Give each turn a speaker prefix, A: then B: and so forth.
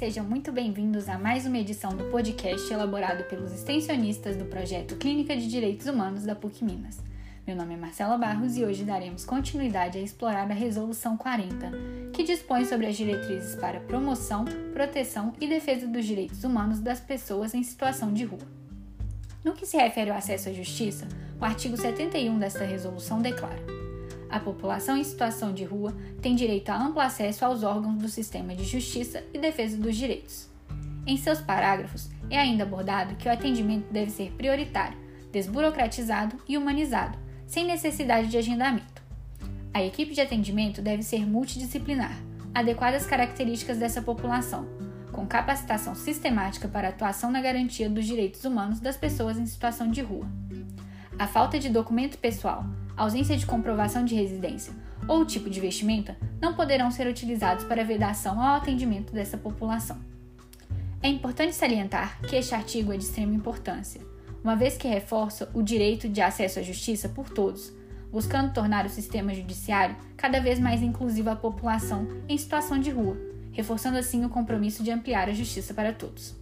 A: sejam muito bem-vindos a mais uma edição do podcast elaborado pelos extensionistas do projeto Clínica de Direitos Humanos da PUC Minas. Meu nome é Marcela Barros e hoje daremos continuidade a explorar a Resolução 40, que dispõe sobre as diretrizes para promoção, proteção e defesa dos direitos humanos das pessoas em situação de rua. No que se refere ao acesso à justiça, o artigo 71 desta resolução declara: a população em situação de rua tem direito a amplo acesso aos órgãos do sistema de justiça e defesa dos direitos. Em seus parágrafos, é ainda abordado que o atendimento deve ser prioritário, desburocratizado e humanizado, sem necessidade de agendamento. A equipe de atendimento deve ser multidisciplinar, adequada às características dessa população, com capacitação sistemática para atuação na garantia dos direitos humanos das pessoas em situação de rua. A falta de documento pessoal, ausência de comprovação de residência ou tipo de vestimenta não poderão ser utilizados para vedação ao atendimento dessa população. É importante salientar que este artigo é de extrema importância, uma vez que reforça o direito de acesso à justiça por todos, buscando tornar o sistema judiciário cada vez mais inclusivo à população em situação de rua, reforçando assim o compromisso de ampliar a justiça para todos.